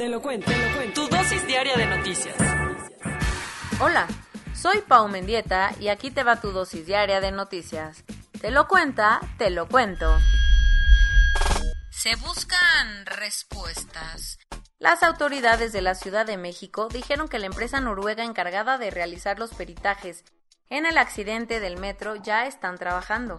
Te lo cuento, te lo cuento. Tu dosis diaria de noticias. Hola, soy Pau Mendieta y aquí te va tu dosis diaria de noticias. Te lo cuenta, te lo cuento. Se buscan respuestas. Las autoridades de la Ciudad de México dijeron que la empresa noruega encargada de realizar los peritajes en el accidente del metro ya están trabajando.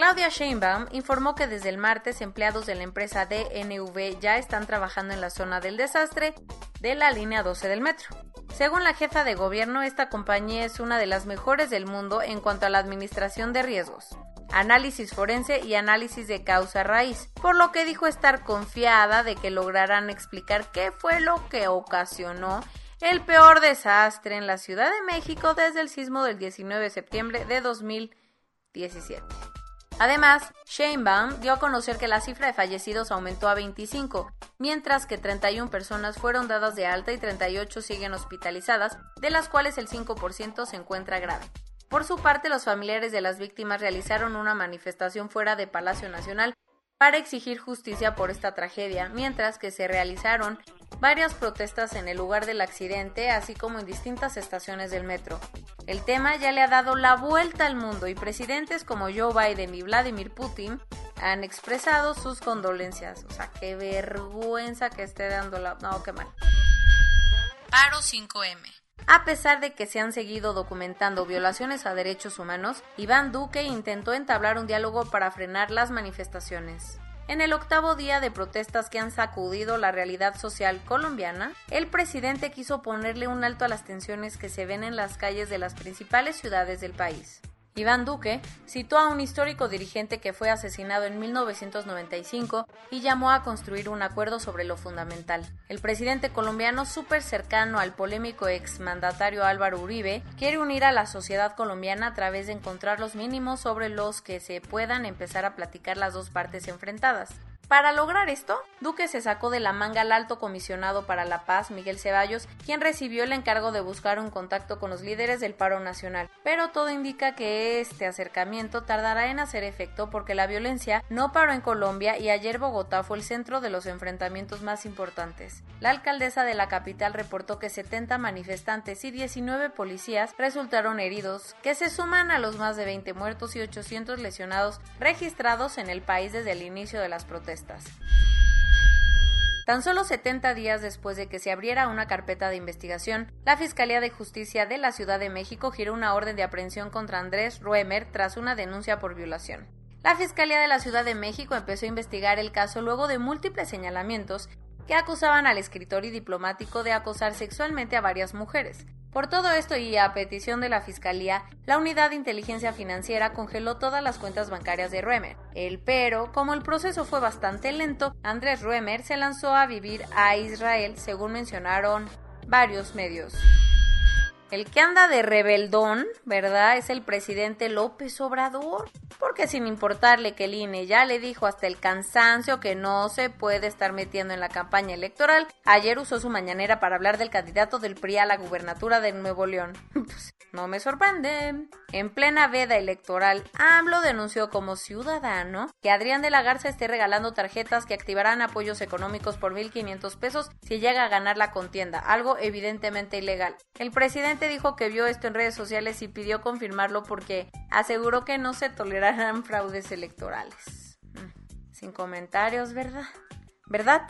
Claudia Sheinbaum informó que desde el martes empleados de la empresa DNV ya están trabajando en la zona del desastre de la línea 12 del metro. Según la jefa de gobierno, esta compañía es una de las mejores del mundo en cuanto a la administración de riesgos análisis forense y análisis de causa raíz, por lo que dijo estar confiada de que lograrán explicar qué fue lo que ocasionó el peor desastre en la Ciudad de México desde el sismo del 19 de septiembre de 2017. Además, Sheinbaum dio a conocer que la cifra de fallecidos aumentó a 25, mientras que 31 personas fueron dadas de alta y 38 siguen hospitalizadas, de las cuales el 5% se encuentra grave. Por su parte, los familiares de las víctimas realizaron una manifestación fuera de Palacio Nacional para exigir justicia por esta tragedia, mientras que se realizaron varias protestas en el lugar del accidente, así como en distintas estaciones del metro. El tema ya le ha dado la vuelta al mundo y presidentes como Joe Biden y Vladimir Putin han expresado sus condolencias. O sea, qué vergüenza que esté dando la... No, qué mal. Paro 5M. A pesar de que se han seguido documentando violaciones a derechos humanos, Iván Duque intentó entablar un diálogo para frenar las manifestaciones. En el octavo día de protestas que han sacudido la realidad social colombiana, el presidente quiso ponerle un alto a las tensiones que se ven en las calles de las principales ciudades del país. Iván Duque citó a un histórico dirigente que fue asesinado en 1995 y llamó a construir un acuerdo sobre lo fundamental. El presidente colombiano, súper cercano al polémico exmandatario Álvaro Uribe, quiere unir a la sociedad colombiana a través de encontrar los mínimos sobre los que se puedan empezar a platicar las dos partes enfrentadas. Para lograr esto, Duque se sacó de la manga al alto comisionado para la paz, Miguel Ceballos, quien recibió el encargo de buscar un contacto con los líderes del paro nacional. Pero todo indica que este acercamiento tardará en hacer efecto porque la violencia no paró en Colombia y ayer Bogotá fue el centro de los enfrentamientos más importantes. La alcaldesa de la capital reportó que 70 manifestantes y 19 policías resultaron heridos, que se suman a los más de 20 muertos y 800 lesionados registrados en el país desde el inicio de las protestas. Tan solo 70 días después de que se abriera una carpeta de investigación, la Fiscalía de Justicia de la Ciudad de México giró una orden de aprehensión contra Andrés Ruemer tras una denuncia por violación. La Fiscalía de la Ciudad de México empezó a investigar el caso luego de múltiples señalamientos que acusaban al escritor y diplomático de acosar sexualmente a varias mujeres. Por todo esto y a petición de la Fiscalía, la Unidad de Inteligencia Financiera congeló todas las cuentas bancarias de Ruemer. El pero, como el proceso fue bastante lento, Andrés Ruemer se lanzó a vivir a Israel, según mencionaron varios medios. El que anda de rebeldón, ¿verdad? Es el presidente López Obrador. Porque sin importarle que el INE ya le dijo hasta el cansancio que no se puede estar metiendo en la campaña electoral, ayer usó su mañanera para hablar del candidato del PRI a la gubernatura de Nuevo León. Pues, no me sorprende. En plena veda electoral, AMLO denunció como ciudadano que Adrián de la Garza esté regalando tarjetas que activarán apoyos económicos por 1.500 pesos si llega a ganar la contienda, algo evidentemente ilegal. El presidente dijo que vio esto en redes sociales y pidió confirmarlo porque aseguró que no se tolerarán fraudes electorales. Mm, sin comentarios, ¿verdad? ¿Verdad?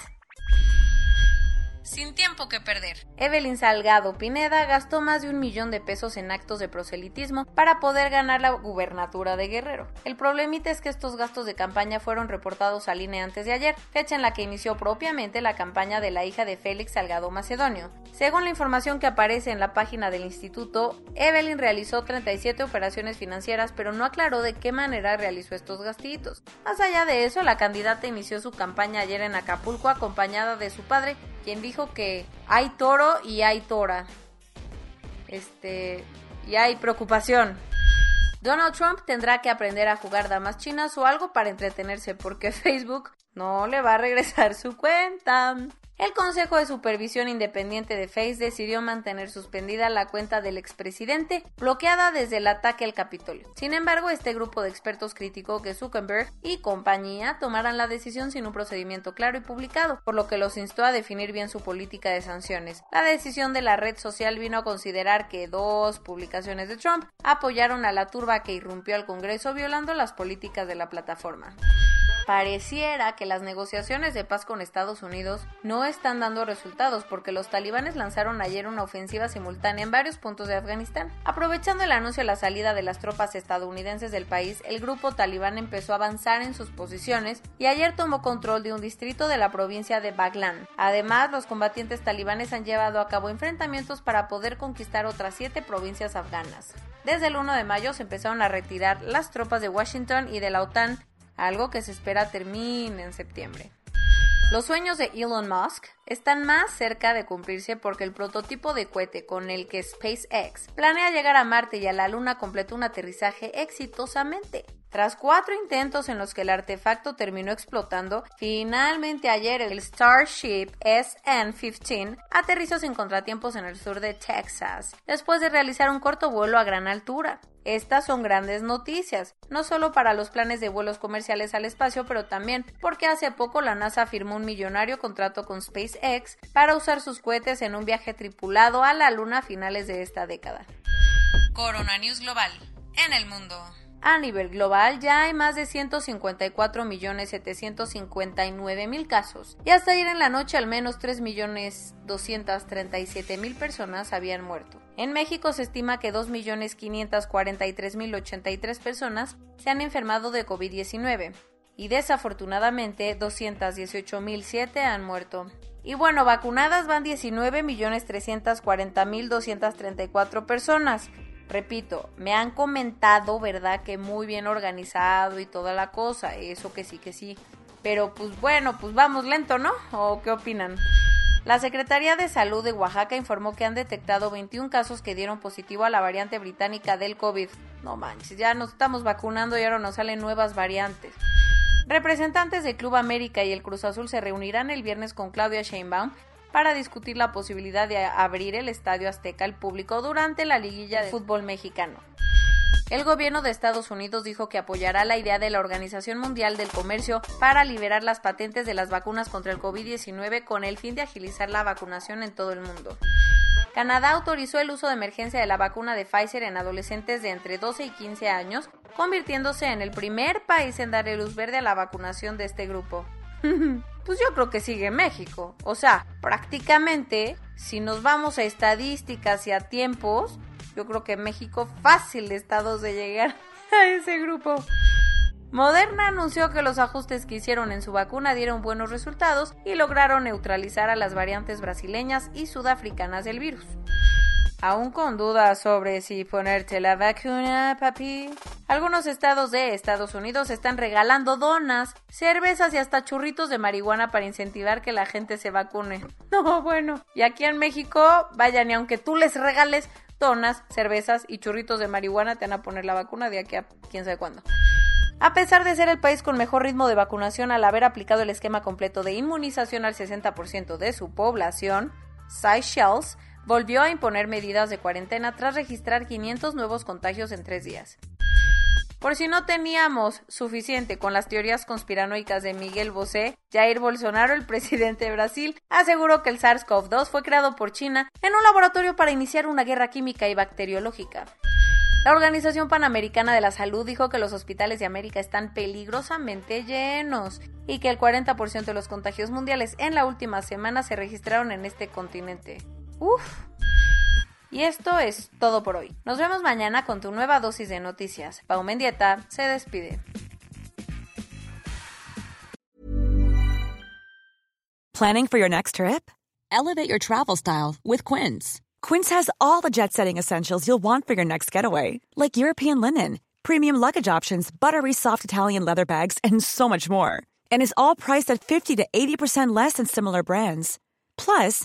Sin tiempo que perder. Evelyn Salgado Pineda gastó más de un millón de pesos en actos de proselitismo para poder ganar la gubernatura de Guerrero. El problemita es que estos gastos de campaña fueron reportados al INE antes de ayer, fecha en la que inició propiamente la campaña de la hija de Félix Salgado Macedonio. Según la información que aparece en la página del instituto, Evelyn realizó 37 operaciones financieras, pero no aclaró de qué manera realizó estos gastitos. Más allá de eso, la candidata inició su campaña ayer en Acapulco acompañada de su padre, quien dijo que hay toro y hay tora. Este, y hay preocupación. Donald Trump tendrá que aprender a jugar damas chinas o algo para entretenerse porque Facebook no le va a regresar su cuenta. El Consejo de Supervisión Independiente de Face decidió mantener suspendida la cuenta del expresidente, bloqueada desde el ataque al Capitolio. Sin embargo, este grupo de expertos criticó que Zuckerberg y compañía tomaran la decisión sin un procedimiento claro y publicado, por lo que los instó a definir bien su política de sanciones. La decisión de la red social vino a considerar que dos publicaciones de Trump apoyaron a la turba que irrumpió al Congreso violando las políticas de la plataforma. Pareciera que las negociaciones de paz con Estados Unidos no están dando resultados porque los talibanes lanzaron ayer una ofensiva simultánea en varios puntos de Afganistán. Aprovechando el anuncio de la salida de las tropas estadounidenses del país, el grupo talibán empezó a avanzar en sus posiciones y ayer tomó control de un distrito de la provincia de Baglan. Además, los combatientes talibanes han llevado a cabo enfrentamientos para poder conquistar otras siete provincias afganas. Desde el 1 de mayo se empezaron a retirar las tropas de Washington y de la OTAN, algo que se espera termine en septiembre. Los sueños de Elon Musk están más cerca de cumplirse porque el prototipo de cohete con el que SpaceX planea llegar a Marte y a la Luna completó un aterrizaje exitosamente. Tras cuatro intentos en los que el artefacto terminó explotando, finalmente ayer el Starship SN-15 aterrizó sin contratiempos en el sur de Texas, después de realizar un corto vuelo a gran altura. Estas son grandes noticias, no solo para los planes de vuelos comerciales al espacio, pero también porque hace poco la NASA firmó un millonario contrato con SpaceX para usar sus cohetes en un viaje tripulado a la Luna a finales de esta década. Corona News Global. En el mundo. A nivel global ya hay más de 154.759.000 casos y hasta ayer en la noche al menos 3.237.000 personas habían muerto. En México se estima que 2.543.083 personas se han enfermado de COVID-19 y desafortunadamente 218.007 han muerto. Y bueno, vacunadas van 19.340.234 personas Repito, me han comentado, ¿verdad? Que muy bien organizado y toda la cosa, eso que sí, que sí. Pero pues bueno, pues vamos lento, ¿no? ¿O qué opinan? La Secretaría de Salud de Oaxaca informó que han detectado 21 casos que dieron positivo a la variante británica del COVID. No manches, ya nos estamos vacunando y ahora nos salen nuevas variantes. Representantes del Club América y el Cruz Azul se reunirán el viernes con Claudia Sheinbaum para discutir la posibilidad de abrir el Estadio Azteca al público durante la liguilla de fútbol mexicano. El gobierno de Estados Unidos dijo que apoyará la idea de la Organización Mundial del Comercio para liberar las patentes de las vacunas contra el COVID-19 con el fin de agilizar la vacunación en todo el mundo. Canadá autorizó el uso de emergencia de la vacuna de Pfizer en adolescentes de entre 12 y 15 años, convirtiéndose en el primer país en darle luz verde a la vacunación de este grupo. Pues yo creo que sigue México. O sea, prácticamente, si nos vamos a estadísticas y a tiempos, yo creo que México fácil estados de llegar a ese grupo. Moderna anunció que los ajustes que hicieron en su vacuna dieron buenos resultados y lograron neutralizar a las variantes brasileñas y sudafricanas del virus. Aún con dudas sobre si ponerte la vacuna, papi. Algunos estados de Estados Unidos están regalando donas, cervezas y hasta churritos de marihuana para incentivar que la gente se vacune. No, bueno. Y aquí en México, vayan, y aunque tú les regales donas, cervezas y churritos de marihuana, te van a poner la vacuna de aquí a quién sabe cuándo. A pesar de ser el país con mejor ritmo de vacunación al haber aplicado el esquema completo de inmunización al 60% de su población, Seychelles volvió a imponer medidas de cuarentena tras registrar 500 nuevos contagios en tres días. Por si no teníamos suficiente con las teorías conspiranoicas de Miguel Bosé, Jair Bolsonaro, el presidente de Brasil, aseguró que el SARS-CoV-2 fue creado por China en un laboratorio para iniciar una guerra química y bacteriológica. La Organización Panamericana de la Salud dijo que los hospitales de América están peligrosamente llenos y que el 40% de los contagios mundiales en la última semana se registraron en este continente. Uf. Y esto es todo por hoy. Nos vemos mañana con tu nueva dosis de noticias. Pau Mendieta se despide. Planning for your next trip? Elevate your travel style with Quince. Quince has all the jet setting essentials you'll want for your next getaway, like European linen, premium luggage options, buttery soft Italian leather bags, and so much more. And is all priced at 50 to 80% less than similar brands. Plus,